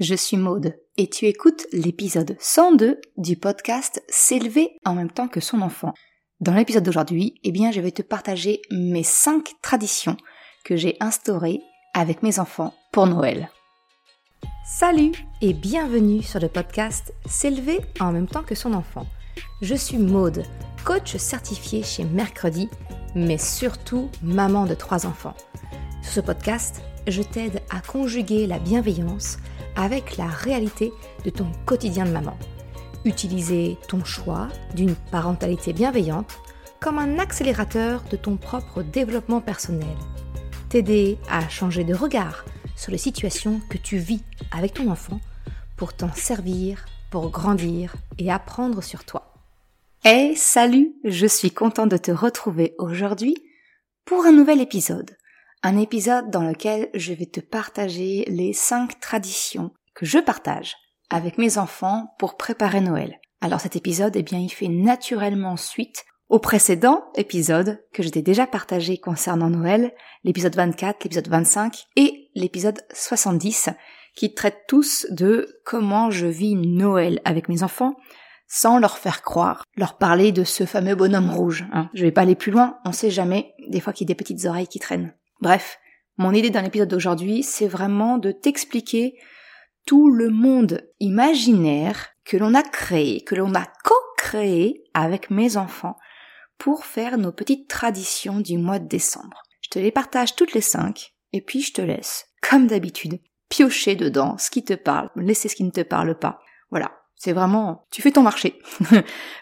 je suis Maude et tu écoutes l'épisode 102 du podcast S'élever en même temps que son enfant. Dans l'épisode d'aujourd'hui, eh bien, je vais te partager mes 5 traditions que j'ai instaurées avec mes enfants pour Noël. Salut et bienvenue sur le podcast S'élever en même temps que son enfant. Je suis Maude, coach certifié chez Mercredi, mais surtout maman de trois enfants. Sur ce podcast, je t'aide à conjuguer la bienveillance avec la réalité de ton quotidien de maman. Utiliser ton choix d'une parentalité bienveillante comme un accélérateur de ton propre développement personnel. T'aider à changer de regard sur les situations que tu vis avec ton enfant pour t'en servir, pour grandir et apprendre sur toi. Hey, salut, je suis contente de te retrouver aujourd'hui pour un nouvel épisode un épisode dans lequel je vais te partager les cinq traditions que je partage avec mes enfants pour préparer Noël. Alors cet épisode, eh bien, il fait naturellement suite au précédent épisode que je t'ai déjà partagé concernant Noël, l'épisode 24, l'épisode 25 et l'épisode 70, qui traitent tous de comment je vis Noël avec mes enfants, sans leur faire croire, leur parler de ce fameux bonhomme rouge. Hein. Je vais pas aller plus loin, on sait jamais, des fois qu'il y a des petites oreilles qui traînent. Bref, mon idée dans l'épisode d'aujourd'hui, c'est vraiment de t'expliquer tout le monde imaginaire que l'on a créé, que l'on a co-créé avec mes enfants pour faire nos petites traditions du mois de décembre. Je te les partage toutes les cinq, et puis je te laisse, comme d'habitude, piocher dedans ce qui te parle, laisser ce qui ne te parle pas. Voilà, c'est vraiment, tu fais ton marché.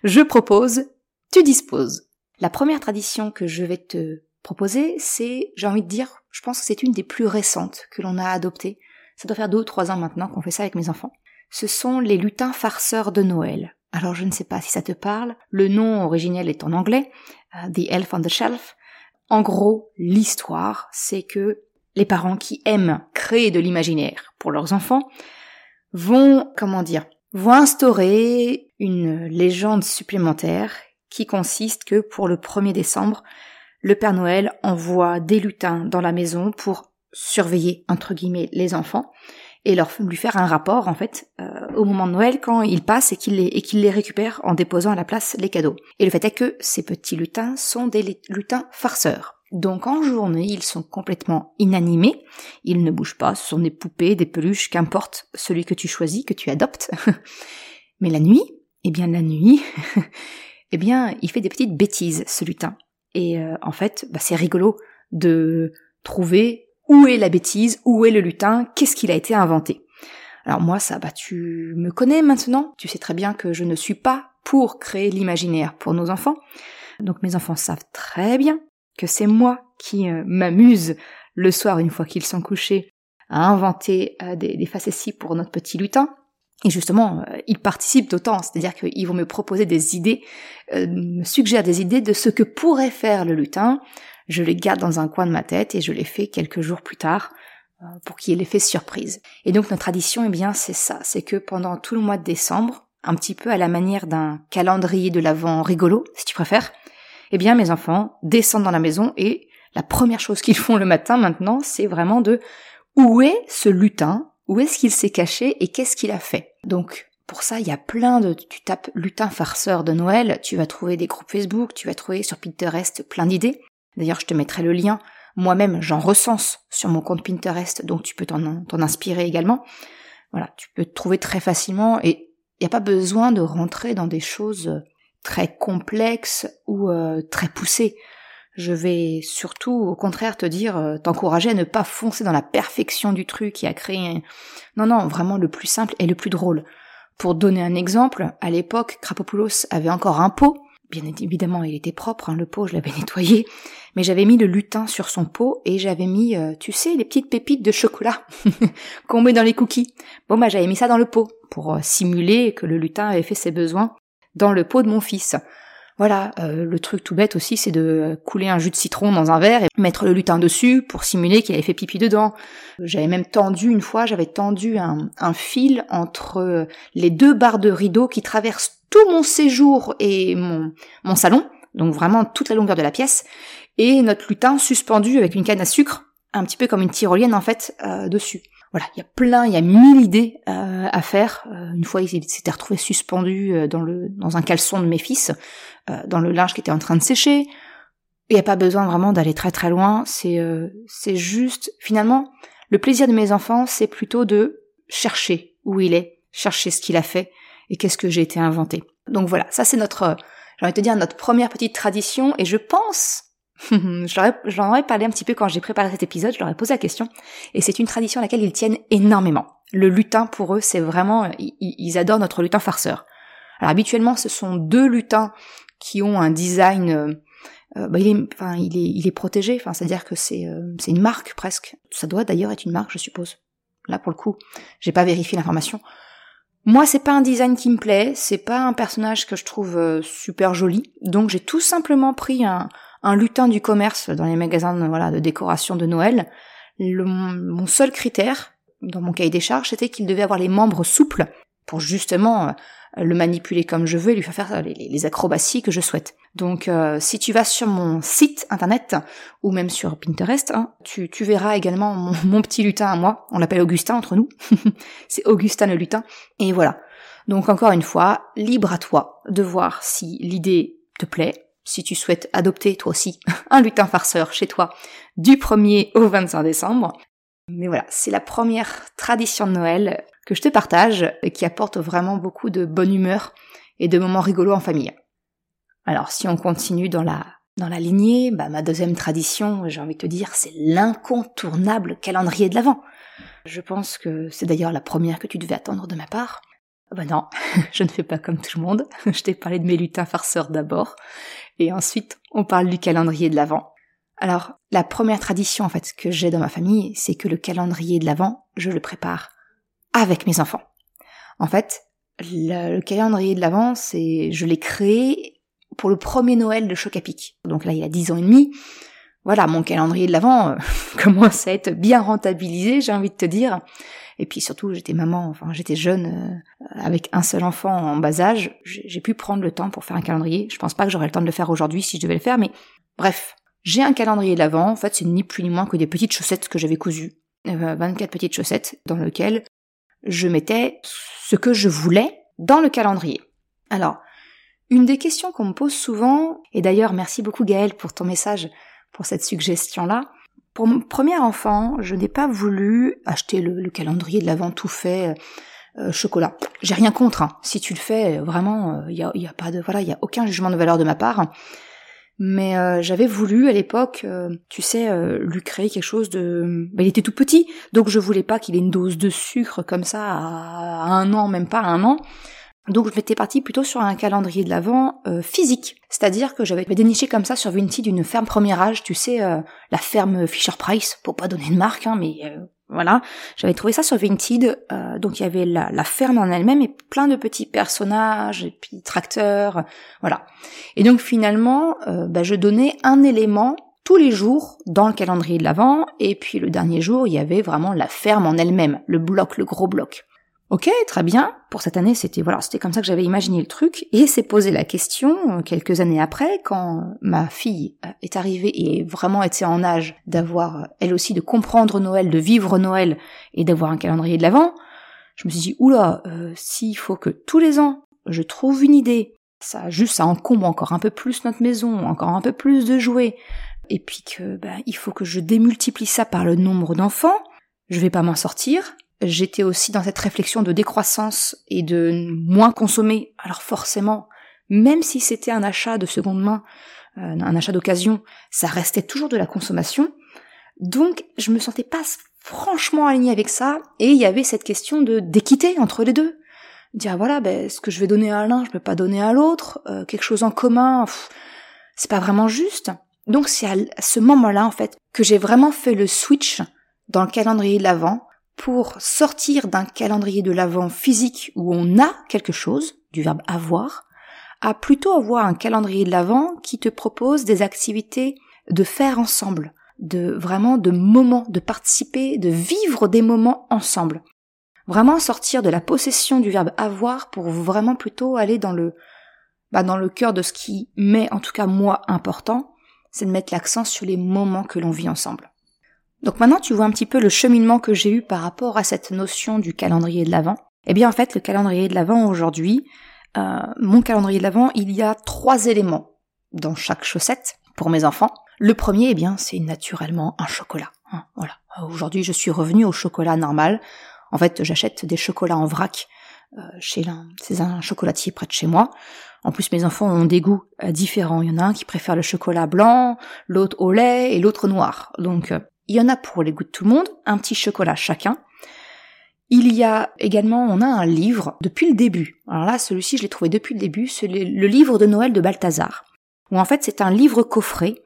je propose, tu disposes. La première tradition que je vais te proposer, c'est, j'ai envie de dire, je pense que c'est une des plus récentes que l'on a adoptées. Ça doit faire deux ou trois ans maintenant qu'on fait ça avec mes enfants. Ce sont les lutins farceurs de Noël. Alors je ne sais pas si ça te parle. Le nom originel est en anglais, euh, The Elf on the Shelf. En gros, l'histoire, c'est que les parents qui aiment créer de l'imaginaire pour leurs enfants vont, comment dire, vont instaurer une légende supplémentaire qui consiste que pour le 1er décembre, le Père Noël envoie des lutins dans la maison pour surveiller entre guillemets les enfants et leur lui faire un rapport en fait euh, au moment de Noël quand ils passent et qu'ils les et les récupèrent en déposant à la place les cadeaux. Et le fait est que ces petits lutins sont des lutins farceurs. Donc en journée, ils sont complètement inanimés, ils ne bougent pas, ce sont des poupées, des peluches, qu'importe celui que tu choisis, que tu adoptes. Mais la nuit, eh bien la nuit, eh bien il fait des petites bêtises ce lutin. Et euh, en fait, bah, c'est rigolo de trouver où est la bêtise, où est le lutin, qu'est-ce qu'il a été inventé. Alors moi, ça, bah tu me connais maintenant, tu sais très bien que je ne suis pas pour créer l'imaginaire pour nos enfants. Donc mes enfants savent très bien que c'est moi qui euh, m'amuse le soir une fois qu'ils sont couchés à inventer euh, des, des facéties pour notre petit lutin. Et justement, euh, ils participent d'autant, c'est-à-dire qu'ils vont me proposer des idées, euh, me suggèrent des idées de ce que pourrait faire le lutin. Je les garde dans un coin de ma tête et je les fais quelques jours plus tard euh, pour qu'il y ait l'effet surprise. Et donc notre tradition, eh bien, c'est ça, c'est que pendant tout le mois de décembre, un petit peu à la manière d'un calendrier de l'avant rigolo, si tu préfères, eh bien, mes enfants descendent dans la maison et la première chose qu'ils font le matin maintenant, c'est vraiment de où est ce lutin? Où est-ce qu'il s'est caché? Et qu'est-ce qu'il a fait? Donc, pour ça, il y a plein de... Tu tapes lutin farceur de Noël, tu vas trouver des groupes Facebook, tu vas trouver sur Pinterest plein d'idées. D'ailleurs, je te mettrai le lien. Moi-même, j'en recense sur mon compte Pinterest, donc tu peux t'en inspirer également. Voilà, tu peux te trouver très facilement et il n'y a pas besoin de rentrer dans des choses très complexes ou euh, très poussées. Je vais surtout, au contraire, te dire, euh, t'encourager à ne pas foncer dans la perfection du truc qui a créé. Non, non, vraiment le plus simple et le plus drôle. Pour donner un exemple, à l'époque, Krapopoulos avait encore un pot. Bien évidemment, il était propre, hein, le pot, je l'avais nettoyé. Mais j'avais mis le lutin sur son pot et j'avais mis, euh, tu sais, les petites pépites de chocolat qu'on met dans les cookies. Bon, bah, j'avais mis ça dans le pot pour euh, simuler que le lutin avait fait ses besoins dans le pot de mon fils. Voilà, euh, le truc tout bête aussi, c'est de couler un jus de citron dans un verre et mettre le lutin dessus pour simuler qu'il avait fait pipi dedans. J'avais même tendu une fois, j'avais tendu un, fil entre les deux barres de rideau qui traversent tout mon séjour et mon, mon salon, donc vraiment toute la longueur de la pièce, et notre lutin suspendu avec une canne à sucre, un petit peu comme une tyrolienne en fait, euh, dessus. Voilà, il y a plein, il y a mille idées euh, à faire. Euh, une fois, il s'était retrouvé suspendu euh, dans le dans un caleçon de mes fils, dans le linge qui était en train de sécher. Il n'y a pas besoin vraiment d'aller très très loin. C'est c'est juste, finalement, le plaisir de mes enfants, c'est plutôt de chercher où il est, chercher ce qu'il a fait et qu'est-ce que j'ai été inventé. Donc voilà, ça c'est notre, j'ai envie de te dire, notre première petite tradition. Et je pense J'en aurais parlé un petit peu quand j'ai préparé cet épisode, je leur ai posé la question, et c'est une tradition à laquelle ils tiennent énormément. Le lutin, pour eux, c'est vraiment, ils, adorent notre lutin farceur. Alors habituellement, ce sont deux lutins qui ont un design, euh, euh, bah, il est, enfin, il est, protégé, enfin, c'est-à-dire que c'est, euh, une marque presque. Ça doit d'ailleurs être une marque, je suppose. Là, pour le coup, j'ai pas vérifié l'information. Moi, c'est pas un design qui me plaît, c'est pas un personnage que je trouve super joli, donc j'ai tout simplement pris un, un lutin du commerce dans les magasins de, voilà, de décoration de Noël. mon seul critère dans mon cahier des charges, c'était qu'il devait avoir les membres souples pour justement euh, le manipuler comme je veux et lui faire faire les, acrobaties que je souhaite. Donc euh, si tu vas sur mon site internet ou même sur Pinterest, hein, tu, verras également mon, mon, petit lutin à moi. On l'appelle Augustin entre nous. C'est Augustin le lutin. Et voilà. Donc encore une fois, libre à toi de voir si l'idée te plaît, si tu souhaites adopter toi aussi un lutin farceur chez toi du 1er au 25 décembre. Mais voilà, c'est la première tradition de Noël que je te partage et qui apporte vraiment beaucoup de bonne humeur et de moments rigolos en famille. Alors si on continue dans la dans la lignée, bah, ma deuxième tradition, j'ai envie de te dire, c'est l'incontournable calendrier de l'Avent. Je pense que c'est d'ailleurs la première que tu devais attendre de ma part. Bah non, je ne fais pas comme tout le monde. Je t'ai parlé de mes lutins farceurs d'abord, et ensuite on parle du calendrier de l'Avent. Alors, la première tradition en fait que j'ai dans ma famille, c'est que le calendrier de l'Avent, je le prépare avec mes enfants. En fait, le, calendrier de l'Avent, c'est, je l'ai créé pour le premier Noël de Chocapic. Donc là, il y a dix ans et demi. Voilà, mon calendrier de l'Avent euh, commence à être bien rentabilisé, j'ai envie de te dire. Et puis surtout, j'étais maman, enfin j'étais jeune, euh, avec un seul enfant en bas âge. J'ai pu prendre le temps pour faire un calendrier. Je pense pas que j'aurais le temps de le faire aujourd'hui si je devais le faire, mais bref. J'ai un calendrier d'avant, en fait c'est ni plus ni moins que des petites chaussettes que j'avais cousues. 24 euh, petites chaussettes dans lesquelles je mettais ce que je voulais dans le calendrier. Alors, une des questions qu'on me pose souvent, et d'ailleurs merci beaucoup Gaëlle pour ton message, pour cette suggestion-là, pour mon premier enfant, je n'ai pas voulu acheter le, calendrier de l'avant tout fait euh, chocolat. J'ai rien contre. Hein. Si tu le fais, vraiment, il euh, y, a, pas de voilà, il y a aucun jugement de valeur de ma part. Mais euh, j'avais voulu à l'époque, tu sais, lui créer quelque chose de. Bah, il était tout petit, donc je voulais pas qu'il ait une dose de sucre comme ça à un an, même pas un an. Donc je m'étais partie plutôt sur un calendrier de l'Avent euh, physique, c'est-à-dire que j'avais déniché comme ça sur Vinted une ferme premier âge, tu sais, euh, la ferme Fisher Price, pour pas donner de marque, hein, mais euh, voilà, j'avais trouvé ça sur Vinted, donc il y avait la, ferme en elle-même et plein de petits personnages, et puis tracteurs, voilà. Et donc finalement, bah, je donnais un élément tous les jours dans le calendrier de l'Avent, et puis le dernier jour, il y avait vraiment la ferme en elle-même, le bloc, le gros bloc. Ok, très bien. Pour cette année, c'était voilà, c'était comme ça que j'avais imaginé le truc. Et s'est posé la question euh, quelques années après, quand ma fille euh, est arrivée et vraiment été en âge d'avoir euh, elle aussi de comprendre Noël, de vivre Noël et d'avoir un calendrier de l'avant. Je me suis dit oula, s'il faut que tous les ans je trouve une idée, ça juste ça encombre encore un peu plus notre maison, encore un peu plus de jouets, et puis que ben, il faut que je démultiplie ça par le nombre d'enfants, je vais pas m'en sortir j'étais aussi dans cette réflexion de décroissance et de moins consommer. Alors forcément, même si c'était un achat de seconde main, euh, un achat d'occasion, ça restait toujours de la consommation. Donc je me sentais pas franchement alignée avec ça, et il y avait cette question de d'équité entre les deux. Dire voilà, ben ce que je vais donner à l'un, je peux pas donner à l'autre, euh, quelque chose en commun, c'est pas vraiment juste. Donc c'est à ce moment-là en fait que j'ai vraiment fait le switch dans le calendrier de l'avant pour sortir d'un calendrier de l'avant physique où on a quelque chose, du verbe avoir, à plutôt avoir un calendrier de l'avant qui te propose des activités de faire ensemble, de vraiment de moments, de participer, de vivre des moments ensemble. Vraiment sortir de la possession du verbe avoir pour vraiment plutôt aller dans le, bah dans le cœur de ce qui m'est en tout cas moi important, c'est de mettre l'accent sur les moments que l'on vit ensemble. Donc maintenant tu vois un petit peu le cheminement que j'ai eu par rapport à cette notion du calendrier de l'Avent. Eh bien en fait le calendrier de l'Avent aujourd'hui, euh, mon calendrier de l'Avent, il y a trois éléments dans chaque chaussette pour mes enfants. Le premier, eh bien, c'est naturellement un chocolat. Hein, voilà. Aujourd'hui, je suis revenue au chocolat normal. En fait, j'achète des chocolats en vrac euh, chez l'un, c'est un chocolatier près de chez moi. En plus, mes enfants ont des goûts euh, différents. Il y en a un qui préfère le chocolat blanc, l'autre au lait et l'autre noir. Donc, euh, il y en a pour les goûts de tout le monde, un petit chocolat chacun. Il y a également, on a un livre depuis le début. Alors là, celui-ci, je l'ai trouvé depuis le début, c'est le livre de Noël de Balthazar. Où en fait, c'est un livre coffret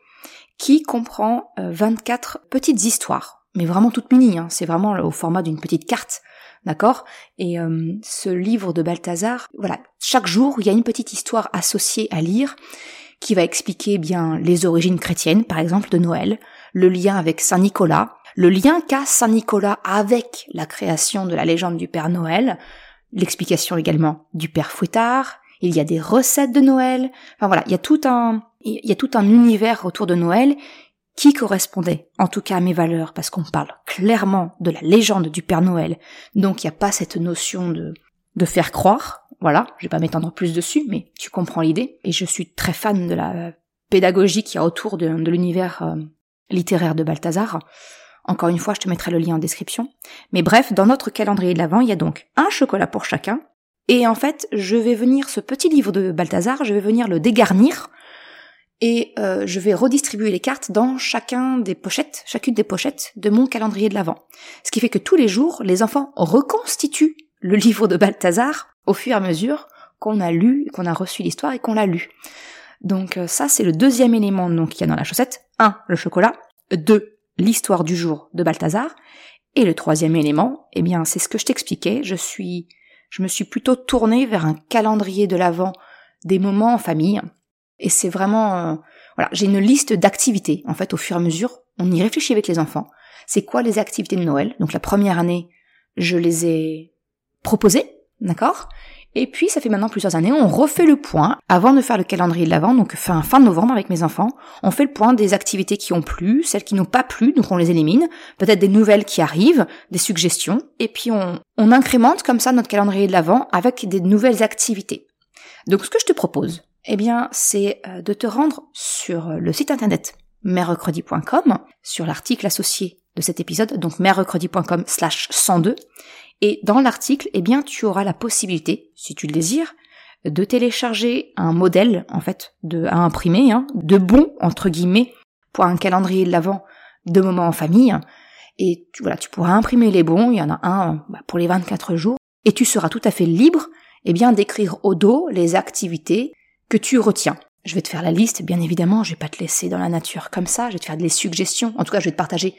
qui comprend 24 petites histoires. Mais vraiment toutes mini, hein. c'est vraiment au format d'une petite carte D'accord? Et euh, ce livre de Balthazar, voilà, chaque jour, il y a une petite histoire associée à lire qui va expliquer eh bien les origines chrétiennes, par exemple de Noël, le lien avec Saint Nicolas, le lien qu'a Saint Nicolas avec la création de la légende du Père Noël, l'explication également du Père Fouettard, il y a des recettes de Noël, enfin voilà, il y a tout un il y a tout un univers autour de Noël qui correspondait en tout cas à mes valeurs, parce qu'on parle clairement de la légende du Père Noël, donc il n'y a pas cette notion de, de faire croire, voilà, je vais pas m'étendre plus dessus, mais tu comprends l'idée, et je suis très fan de la pédagogie qui y a autour de, l'univers euh, littéraire de Balthazar. Encore une fois, je te mettrai le lien en description. Mais bref, dans notre calendrier de l'Avent, il y a donc un chocolat pour chacun, et en fait, je vais venir, ce petit livre de Balthazar, je vais venir le dégarnir et euh, je vais redistribuer les cartes dans chacun des pochettes, chacune des pochettes de mon calendrier de l'Avent. Ce qui fait que tous les jours, les enfants reconstituent le livre de Balthazar au fur et à mesure qu'on a lu, qu'on a reçu l'histoire et qu'on l'a lu. Donc euh, ça, c'est le deuxième élément donc qu'il y a dans la chaussette. Un, le chocolat. Deux, l'histoire du jour de Balthazar. Et le troisième élément, eh bien, c'est ce que je t'expliquais. Je suis, je me suis plutôt tournée vers un calendrier de l'Avent des moments en famille, et c'est vraiment, euh, voilà, j'ai une liste d'activités. En fait, au fur et à mesure, on y réfléchit avec les enfants. C'est quoi les activités de Noël? Donc la première année, je les ai proposées, d'accord? Et puis ça fait maintenant plusieurs années, on refait le point avant de faire le calendrier de l'avant, donc fin fin novembre avec mes enfants. On fait le point des activités qui ont plu, celles qui n'ont pas plu, donc on les élimine. Peut-être des nouvelles qui arrivent, des suggestions, et puis on, on incrémente comme ça notre calendrier de l'avant avec des nouvelles activités. Donc ce que je te propose, eh bien, c'est euh, de te rendre sur le site internet merrecredi.com, sur l'article associé de cet épisode, donc merrecredi.com slash 102, et dans l'article, eh bien, tu auras la possibilité, si tu le désires, de télécharger un modèle, en fait, de, à imprimer, hein, de bon, entre guillemets, pour un calendrier de l'avant de moments en famille, et tu, voilà, tu pourras imprimer les bons, il y en a un bah, pour les 24 jours, et tu seras tout à fait libre, eh bien, d'écrire au dos les activités que tu retiens. Je vais te faire la liste, bien évidemment, je vais pas te laisser dans la nature comme ça, je vais te faire des suggestions, en tout cas je vais te partager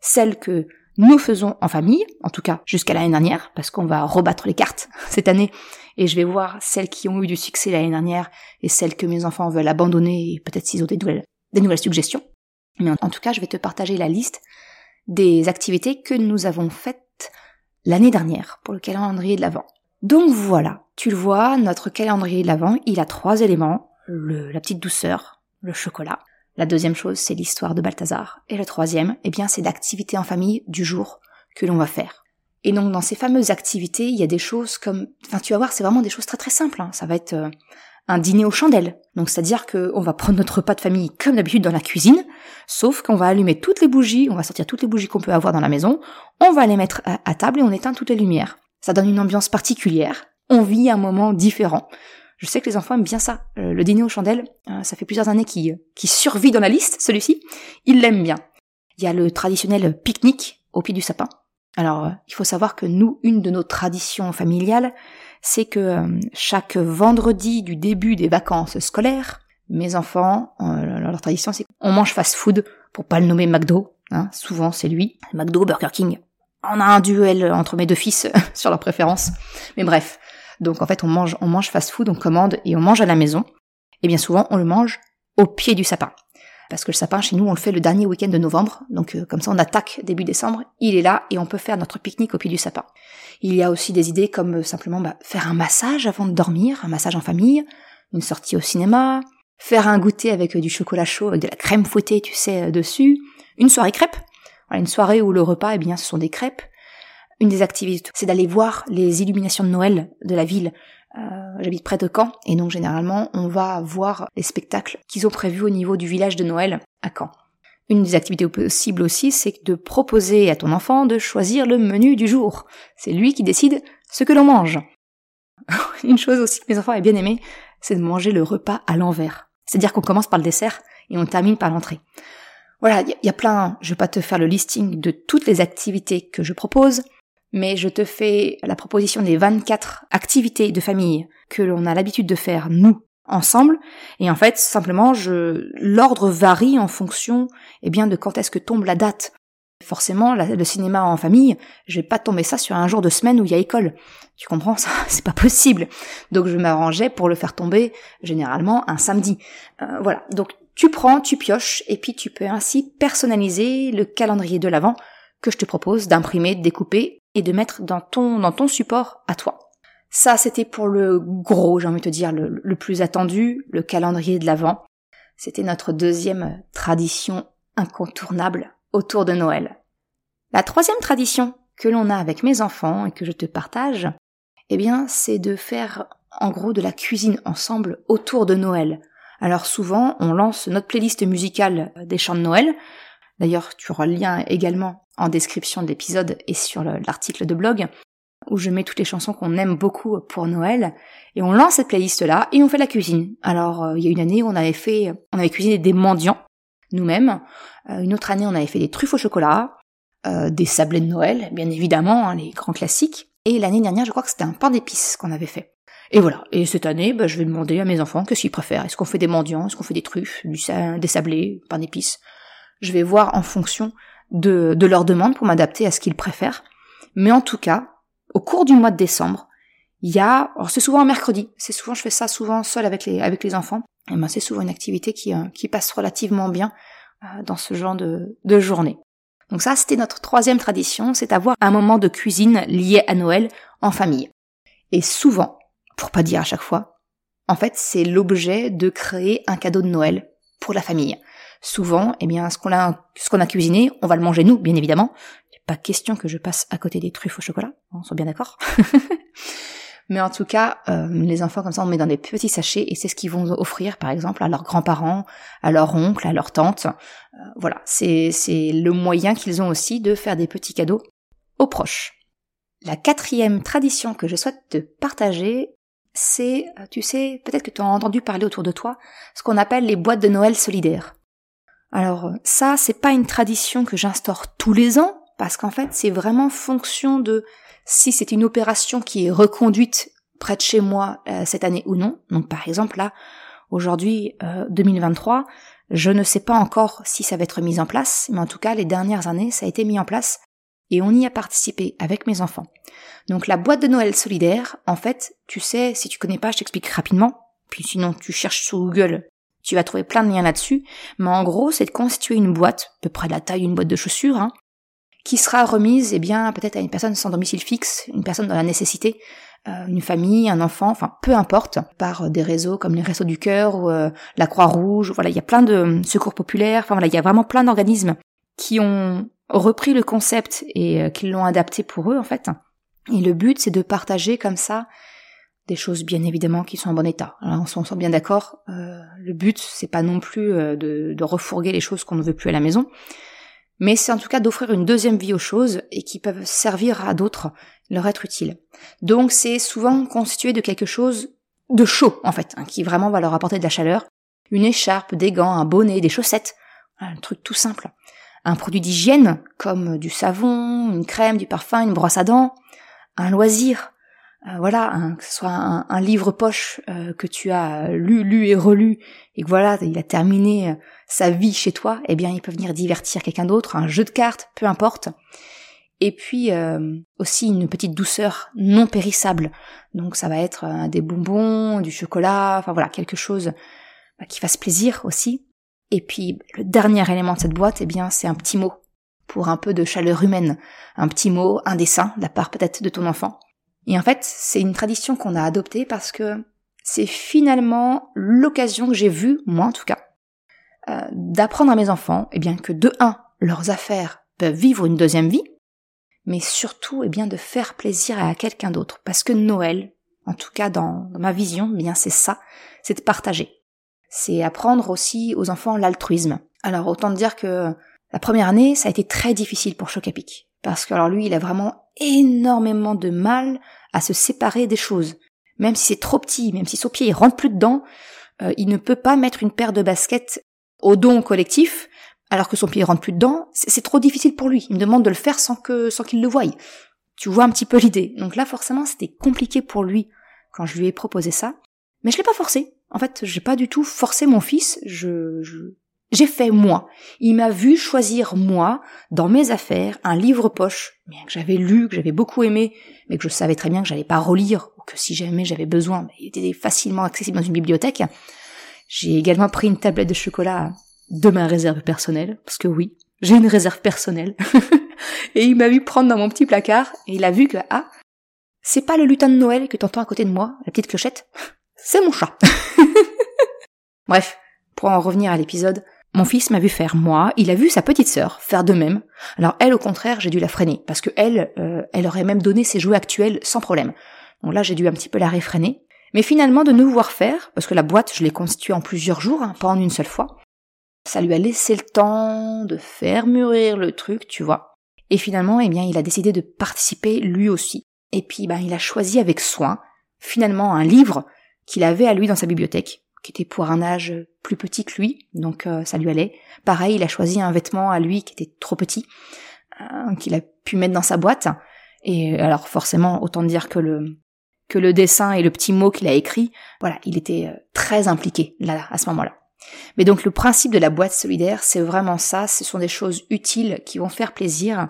celles que nous faisons en famille, en tout cas jusqu'à l'année dernière, parce qu'on va rebattre les cartes cette année, et je vais voir celles qui ont eu du succès l'année dernière, et celles que mes enfants veulent abandonner, et peut-être s'ils ont des nouvelles, suggestions. Mais en tout cas, je vais te partager la liste des activités que nous avons faites l'année dernière pour le calendrier de l'Avent. Donc voilà, tu le vois, notre calendrier de l'Avent, il a trois éléments. La petite douceur, le chocolat. La deuxième chose, c'est l'histoire de Balthazar. Et le troisième, eh bien, c'est l'activité en famille du jour que l'on va faire. Et donc, dans ces fameuses activités, il y a des choses comme, enfin, tu vas voir, c'est vraiment des choses très très simples. Hein. Ça va être euh, un dîner aux chandelles. Donc, c'est-à-dire qu'on va prendre notre repas de famille comme d'habitude dans la cuisine, sauf qu'on va allumer toutes les bougies, on va sortir toutes les bougies qu'on peut avoir dans la maison, on va les mettre à table et on éteint toutes les lumières. Ça donne une ambiance particulière. On vit un moment différent. Je sais que les enfants aiment bien ça. Euh, le dîner aux chandelles, euh, ça fait plusieurs années qu'il qui survit dans la liste, celui-ci. Ils l'aiment bien. Il y a le traditionnel pique-nique au pied du sapin. Alors, euh, il faut savoir que nous, une de nos traditions familiales, c'est que chaque vendredi du début des vacances scolaires, mes enfants, leur tradition, c'est qu'on mange fast-food, pour pas le nommer McDo, hein, souvent c'est lui, McDo, Burger King, on a un duel entre mes deux fils sur leurs préférences. Mais bref. Donc en fait, on mange, on mange fast food, on commande et on mange à la maison. Et bien souvent, on le mange au pied du sapin. Parce que le sapin, chez nous, on le fait le dernier week-end de novembre. Donc euh, comme ça, on attaque début décembre. Il est là et on peut faire notre pique-nique au pied du sapin. Il y a aussi des idées comme euh, simplement bah, faire un massage avant de dormir, un massage en famille, une sortie au cinéma, faire un goûter avec euh, du chocolat chaud, de la crème fouettée, tu sais, dessus, une soirée crêpe Voilà, une soirée où le repas, eh bien, ce sont des crêpes. Une des activités, c'est d'aller voir les illuminations de Noël de la ville. Euh, J'habite près de Caen, et donc généralement, on va voir les spectacles qu'ils ont prévus au niveau du village de Noël à Caen. Une des activités possibles aussi, c'est de proposer à ton enfant de choisir le menu du jour. C'est lui qui décide ce que l'on mange. Une chose aussi que mes enfants aient bien aimé, c'est de manger le repas à l'envers. C'est-à-dire qu'on commence par le dessert et on termine par l'entrée. Voilà, il y, a plein, je vais pas te faire le listing de toutes les activités que je propose, mais je te fais la proposition des 24 activités de famille que l'on a l'habitude de faire, nous, ensemble. Et en fait, simplement, l'ordre varie en fonction, eh bien, de quand est-ce que tombe la date. Forcément, le cinéma en famille, je vais pas tomber ça sur un jour de semaine où il y a école. Tu comprends ça? C'est pas possible. Donc je m'arrangeais pour le faire tomber généralement un samedi. Euh, voilà. Donc tu prends, tu pioches, et puis tu peux ainsi personnaliser le calendrier de l'avant que je te propose d'imprimer, de découper de mettre dans ton dans ton support à toi. Ça, c'était pour le gros, j'ai envie de te dire, le, le plus attendu, le calendrier de l'Avent. C'était notre deuxième tradition incontournable autour de Noël. La troisième tradition que l'on a avec mes enfants et que je te partage, eh bien, c'est de faire en gros de la cuisine ensemble autour de Noël. Alors souvent, on lance notre playlist musicale des chants de Noël. D'ailleurs, tu auras le lien également en description de l'épisode et sur l'article de blog où je mets toutes les chansons qu'on aime beaucoup pour Noël, et on lance cette playlist-là et on fait la cuisine. Alors, euh, il y a une année où on avait fait, on avait cuisiné des mendiants, nous-mêmes. Euh, une autre année, on avait fait des truffes au chocolat, euh, des sablés de Noël, bien évidemment, hein, les grands classiques. Et l'année dernière, je crois que c'était un pain d'épices qu'on avait fait. Et voilà. Et cette année, bah, je vais demander à mes enfants qu'est-ce qu'ils préfèrent. Est-ce qu'on fait des mendiants? Est-ce qu'on fait des truffes, du, des sablés, pain d'épices? Je vais voir en fonction de, de leur demande pour m'adapter à ce qu'ils préfèrent. Mais en tout cas, au cours du mois de décembre, il y a, c'est souvent un mercredi, c'est souvent, je fais ça souvent seul avec les, enfants, et ben c'est souvent une activité qui, euh, passe relativement bien euh, dans ce genre de, de journée. Donc ça, c'était notre troisième tradition, c'est avoir un moment de cuisine lié à Noël en famille. Et souvent, pour pas dire à chaque fois, en fait, c'est l'objet de créer un cadeau de Noël pour la famille. Souvent, eh bien, ce qu'on a, ce qu'on a cuisiné, on va le manger nous, bien évidemment, pas question que je passe à côté des truffes au chocolat, on soit bien d'accord. Mais en tout cas, euh, les enfants comme ça, on met dans des petits sachets et c'est ce qu'ils vont offrir, par exemple, à leurs grands-parents, à leurs oncles, à leurs tantes. Euh, voilà, c'est c'est le moyen qu'ils ont aussi de faire des petits cadeaux aux proches. La quatrième tradition que je souhaite te partager, c'est, euh, tu sais, peut-être que tu as entendu parler autour de toi, ce qu'on appelle les boîtes de Noël solidaires. Alors ça, c'est pas une tradition que j'instaure tous les ans, parce qu'en fait, c'est vraiment fonction de si c'est une opération qui est reconduite près de chez moi euh, cette année ou non. Donc par exemple là, aujourd'hui 2023, euh, je ne sais pas encore si ça va être mis en place, mais en tout cas les dernières années ça a été mis en place et on y a participé avec mes enfants. Donc la boîte de Noël solidaire, en fait, tu sais, si tu connais pas, je t'explique rapidement. Puis sinon tu cherches sur Google, tu vas trouver plein de liens là-dessus. Mais en gros, c'est de constituer une boîte, à peu près de la taille d'une boîte de chaussures, hein, qui sera remise, eh bien, peut-être à une personne sans domicile fixe, une personne dans la nécessité, euh, une famille, un enfant, enfin, peu importe, par des réseaux comme les Réseaux du Cœur ou euh, la Croix-Rouge. Voilà, il y a plein de euh, secours populaires. Enfin voilà, il y a vraiment plein d'organismes qui ont repris le concept et qui l'ont adapté pour eux en fait. Et le but, c'est de partager comme ça des choses bien évidemment qui sont en bon état. On s'en sent bien d'accord. le but, c'est pas non plus de, de refourguer les choses qu'on ne veut plus à la maison, mais c'est en tout cas d'offrir une deuxième vie aux choses et qui peuvent servir à d'autres, leur être utiles. Donc c'est souvent constitué de quelque chose de chaud en fait, hein, qui vraiment va leur apporter de la chaleur. Une écharpe, des gants, un bonnet, des chaussettes, un truc tout simple. Un produit d'hygiène comme du savon, une crème, du parfum, une brosse à dents, un loisir, euh, voilà, que ce soit un, livre poche euh, que tu as lu, lu et relu, et que voilà, il a terminé euh, sa vie chez toi, eh bien, il peut venir divertir quelqu'un d'autre, un jeu de cartes, peu importe. Et puis aussi une petite douceur non périssable. Donc ça va être des bonbons, du chocolat, enfin voilà, quelque chose bah, qui fasse plaisir aussi. Et puis le dernier élément de cette boîte, eh bien, c'est un petit mot pour un peu de chaleur humaine, un petit mot, un dessin, de la part peut-être de ton enfant et en fait, c'est une tradition qu'on a adoptée parce que c'est finalement l'occasion que j'ai vue, moi en tout cas, euh, d'apprendre à mes enfants, eh bien que de un, leurs affaires peuvent vivre une deuxième vie, mais surtout, eh bien, de faire plaisir à quelqu'un d'autre. Parce que Noël, en tout cas dans, ma vision, eh bien, c'est ça, c'est de partager. C'est apprendre aussi aux enfants l'altruisme. Alors, autant dire que la première année, ça a été très difficile pour Chocapic. Parce que, alors lui, il a vraiment énormément de mal à se séparer des choses. Même si c'est trop petit, même si son pied il rentre plus dedans, euh, il ne peut pas mettre une paire de baskets au don collectif, alors que son pied rentre plus dedans, c'est trop difficile pour lui. Il me demande de le faire sans que sans qu'il le voie. Tu vois un petit peu l'idée. Donc là, forcément, c'était compliqué pour lui quand je lui ai proposé ça. Mais je l'ai pas forcé. En fait, j'ai pas du tout forcé mon fils. Je, j'ai fait moi. Il m'a vu choisir moi, dans mes affaires, un livre poche, bien que j'avais lu, que j'avais beaucoup aimé, mais que je savais très bien que j'allais pas relire, ou que si jamais j'avais besoin, il était facilement accessible dans une bibliothèque. J'ai également pris une tablette de chocolat de ma réserve personnelle, parce que oui, j'ai une réserve personnelle. et il m'a vu prendre dans mon petit placard, et il a vu que, ah, c'est pas le lutin de Noël que t'entends à côté de moi, la petite clochette, c'est mon chat. Bref, pour en revenir à l'épisode, mon fils m'a vu faire moi, il a vu sa petite sœur faire de même. Alors elle, au contraire, j'ai dû la freiner, parce que elle, euh, elle aurait même donné ses jouets actuels sans problème. Donc là, j'ai dû un petit peu la réfréner. Mais finalement, de nous voir faire, parce que la boîte, je l'ai constituée en plusieurs jours, hein, pas en une seule fois, ça lui a laissé le temps de faire mûrir le truc, tu vois. Et finalement, eh bien, il a décidé de participer lui aussi. Et puis, ben, il a choisi avec soin, finalement, un livre qu'il avait à lui dans sa bibliothèque, qui était pour un âge plus petit que lui, donc euh, ça lui allait. Pareil, il a choisi un vêtement à lui qui était trop petit, euh, qu'il a pu mettre dans sa boîte. Et alors forcément, autant dire que le que le dessin et le petit mot qu'il a écrit, voilà, il était euh, très impliqué là, à ce moment-là. Mais donc le principe de la boîte solidaire, c'est vraiment ça, ce sont des choses utiles qui vont faire plaisir.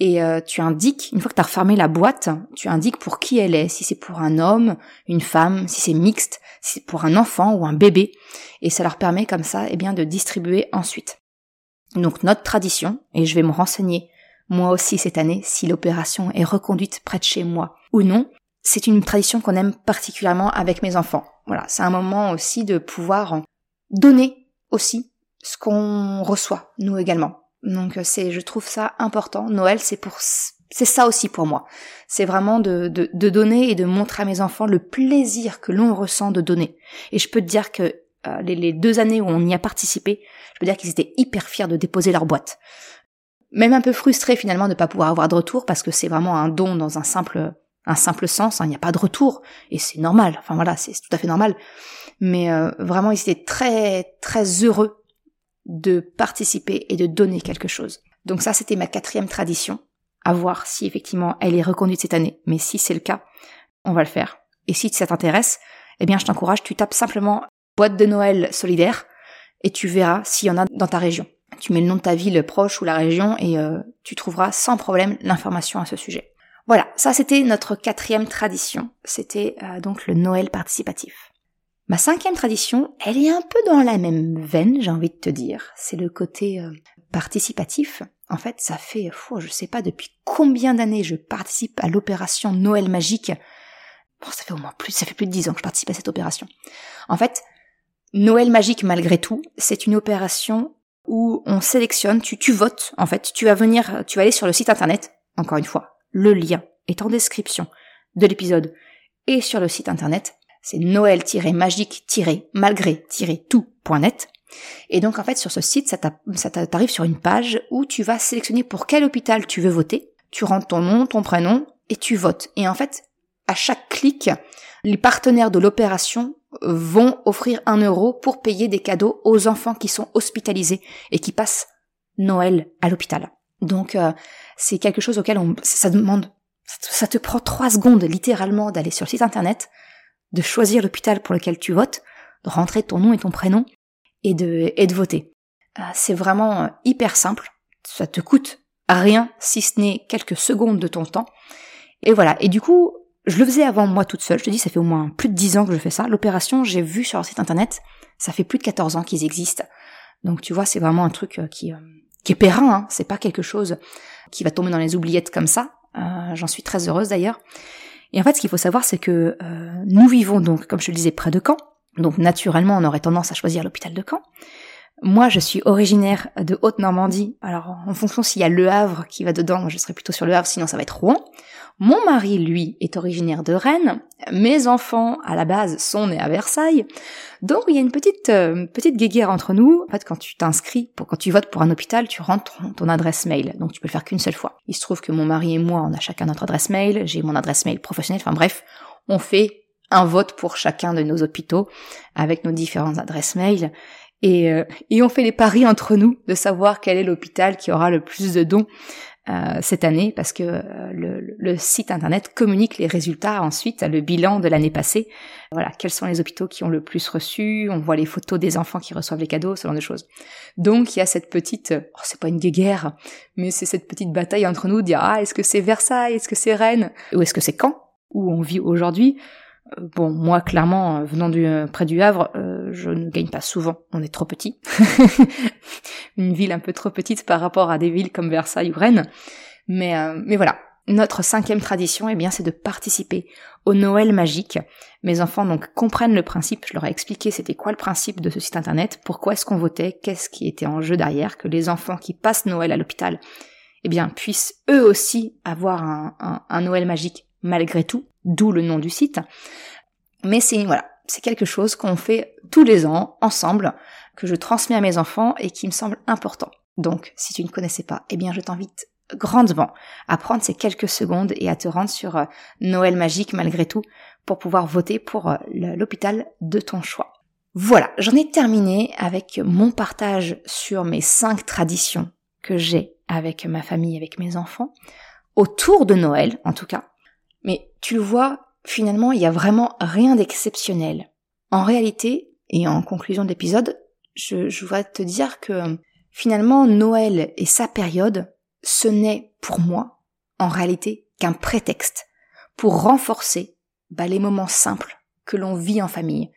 Et euh, tu indiques, une fois que tu as refermé la boîte, tu indiques pour qui elle est, si c'est pour un homme, une femme, si c'est mixte, si c'est pour un enfant ou un bébé. Et ça leur permet comme ça eh bien, de distribuer ensuite. Donc notre tradition, et je vais me renseigner moi aussi cette année si l'opération est reconduite près de chez moi ou non, c'est une tradition qu'on aime particulièrement avec mes enfants. Voilà, c'est un moment aussi de pouvoir donner aussi ce qu'on reçoit, nous également. Donc euh, c'est, je trouve ça important. Noël, c'est pour, c'est ça aussi pour moi. C'est vraiment de, de, de, donner et de montrer à mes enfants le plaisir que l'on ressent de donner. Et je peux te dire que euh, les, deux années où on y a participé, je peux dire qu'ils étaient hyper fiers de déposer leur boîte. Même un peu frustrés finalement de ne pas pouvoir avoir de retour parce que c'est vraiment un don dans un simple un simple sens, hein, il n'y a pas de retour, et c'est normal, enfin voilà, c'est tout à fait normal mais euh, vraiment ils étaient très très heureux de participer et de donner quelque chose. Donc ça c'était ma quatrième tradition, à voir si effectivement elle est reconduite cette année, mais si c'est le cas, on va le faire. Et si ça t'intéresse, eh bien je t'encourage, tu tapes simplement boîte de Noël solidaire et tu verras s'il y en a dans ta région. Tu mets le nom de ta ville proche ou la région et euh, tu trouveras sans problème l'information à ce sujet. Voilà, ça c'était notre quatrième tradition. C'était euh, donc le Noël participatif. Ma cinquième tradition, elle est un peu dans la même veine, j'ai envie de te dire. C'est le côté euh, participatif. En fait, ça fait, fou, je sais pas depuis combien d'années je participe à l'opération Noël magique. Bon, ça fait au moins plus, ça fait plus de dix ans que je participe à cette opération. En fait, Noël magique malgré tout, c'est une opération où on sélectionne, tu, tu votes, en fait, tu vas venir, tu vas aller sur le site internet, encore une fois, le lien est en description de l'épisode et sur le site internet c'est noël-magique-malgré-tout.net. Et donc en fait sur ce site, ça t'arrive sur une page où tu vas sélectionner pour quel hôpital tu veux voter. Tu rentres ton nom, ton prénom et tu votes. Et en fait, à chaque clic, les partenaires de l'opération vont offrir un euro pour payer des cadeaux aux enfants qui sont hospitalisés et qui passent Noël à l'hôpital. Donc euh, c'est quelque chose auquel on, ça demande, ça te prend trois secondes littéralement d'aller sur le site internet, de choisir l'hôpital pour lequel tu votes, de rentrer ton nom et ton prénom et de, et de voter. Euh, c'est vraiment euh, hyper simple. Ça te coûte rien si ce n'est quelques secondes de ton temps. Et voilà. Et du coup, je le faisais avant moi toute seule. Je te dis, ça fait au moins plus de 10 ans que je fais ça. L'opération, j'ai vu sur leur site internet, ça fait plus de 14 ans qu'ils existent. Donc tu vois, c'est vraiment un truc euh, qui, qui est périn. Hein. C'est pas quelque chose qui va tomber dans les oubliettes comme ça. J'en suis très heureuse d'ailleurs. Et en fait, ce qu'il faut savoir, c'est que euh, nous vivons donc, comme je le disais, près de Caen. Donc naturellement, on aurait tendance à choisir l'hôpital de Caen. Moi, je suis originaire de Haute-Normandie. Alors, en fonction s'il y a Le Havre qui va dedans, je serai plutôt sur Le Havre, sinon ça va être Rouen. Mon mari, lui, est originaire de Rennes. Mes enfants, à la base, sont nés à Versailles. Donc, il y a une petite euh, petite guéguerre entre nous. En fait, quand tu t'inscris, quand tu votes pour un hôpital, tu rentres ton, adresse mail. Donc, tu peux le faire qu'une seule fois. Il se trouve que mon mari et moi, on a chacun notre adresse mail. J'ai mon adresse mail professionnelle. Enfin bref, on fait un vote pour chacun de nos hôpitaux avec nos différentes adresses mail. Et, euh, et on fait les paris entre nous de savoir quel est l'hôpital qui aura le plus de dons euh, cette année parce que euh, le, le, site internet communique les résultats ensuite, le bilan de l'année passée. Voilà, quels sont les hôpitaux qui ont le plus reçu, on voit les photos des enfants qui reçoivent les cadeaux, ce genre de choses. Donc il y a cette petite, oh, c'est pas une guerre, mais c'est cette petite bataille entre nous de dire ah est-ce que c'est Versailles, est-ce que c'est Rennes, ou est-ce que c'est Caen où on vit aujourd'hui. Euh, bon, moi, clairement, venant du, près du Havre, je ne gagne pas souvent. On est trop petit. Une ville un peu trop petite par rapport à des villes comme Versailles ou Rennes. Mais, euh, mais voilà. Notre cinquième tradition, eh bien, c'est de participer au Noël magique. Mes enfants donc comprennent le principe. Je leur ai expliqué c'était quoi le principe de ce site internet, pourquoi est-ce qu'on votait, qu'est-ce qui était en jeu derrière, que les enfants qui passent Noël à l'hôpital, eh bien, puissent eux aussi avoir un Noël magique malgré tout, d'où le nom du site. Mais c'est voilà, c'est quelque chose qu'on fait tous les ans ensemble, que je transmets à mes enfants et qui me semble important. Donc, si tu ne connaissais pas, eh bien, je t'invite grandement à prendre ces quelques secondes et à te rendre sur euh, Noël magique malgré tout pour pouvoir voter pour euh, l'hôpital de ton choix. Voilà, j'en ai terminé avec mon partage sur mes cinq traditions que j'ai avec ma famille, avec mes enfants, autour de Noël en tout cas. Tu le vois, finalement, il y a vraiment rien d'exceptionnel. En réalité, et en conclusion de l'épisode, je, je te dire que finalement, Noël et sa période, ce n'est pour moi, en réalité, qu'un prétexte pour renforcer bah, les moments simples que l'on vit en famille.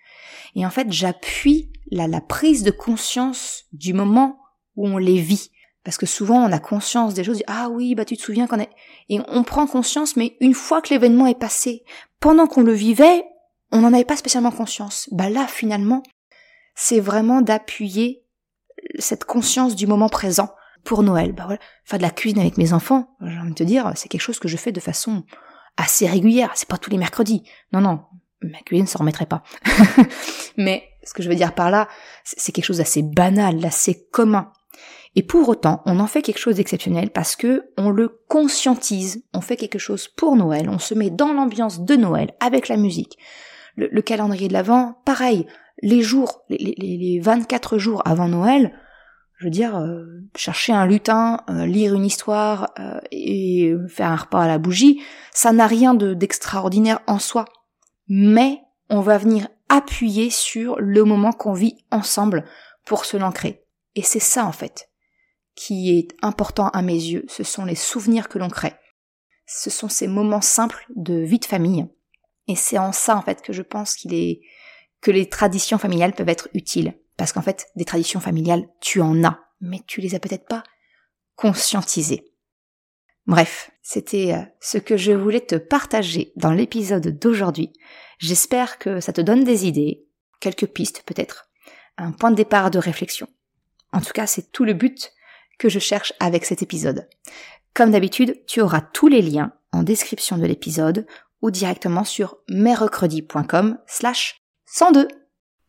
Et en fait, j'appuie la, la prise de conscience du moment où on les vit. Parce que souvent, on a conscience des choses, ah oui, bah tu te souviens qu'on est... Et on prend conscience, mais une fois que l'événement est passé, pendant qu'on le vivait, on n'en avait pas spécialement conscience. Bah là, finalement, c'est vraiment d'appuyer cette conscience du moment présent pour Noël. Bah voilà, faire de la cuisine avec mes enfants, j'ai envie de te dire, c'est quelque chose que je fais de façon assez régulière. C'est pas tous les mercredis. Non, non, ma cuisine s'en remettrait pas. Mais ce que je veux dire par là, c'est quelque chose d'assez banal, d'assez commun. Et pour autant, on en fait quelque chose d'exceptionnel parce que on le conscientise, on fait quelque chose pour Noël, on se met dans l'ambiance de Noël avec la musique. Le, calendrier de l'Avent, pareil, les jours, les, les, 24 jours avant Noël, je veux dire, euh, chercher un lutin, euh, lire une histoire euh, et faire un repas à la bougie, ça n'a rien d'extraordinaire en soi. Mais on va venir appuyer sur le moment qu'on vit ensemble pour se l'ancrer. Et c'est ça en fait qui est important à mes yeux, ce sont les souvenirs que l'on crée. Ce sont ces moments simples de vie de famille. Et c'est en ça, en fait, que je pense qu'il est, que les traditions familiales peuvent être utiles. Parce qu'en fait, des traditions familiales, tu en as, mais tu les as peut-être pas conscientisées. Bref, c'était euh, ce que je voulais te partager dans l'épisode d'aujourd'hui. J'espère que ça te donne des idées, quelques pistes peut-être, un point de départ de réflexion. En tout cas, c'est tout le but que je cherche avec cet épisode. Comme d'habitude, tu auras tous les liens en description de l'épisode ou directement sur mercredi.com slash 102.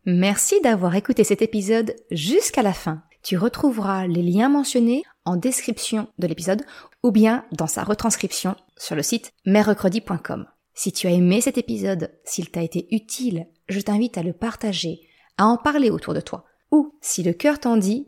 Merci d'avoir écouté cet épisode jusqu'à la fin. Tu retrouveras les liens mentionnés en description de l'épisode ou bien dans sa retranscription sur le site mercredi.com. Si tu as aimé cet épisode, s'il t'a été utile, je t'invite à le partager, à en parler autour de toi. Ou, si le cœur t'en dit,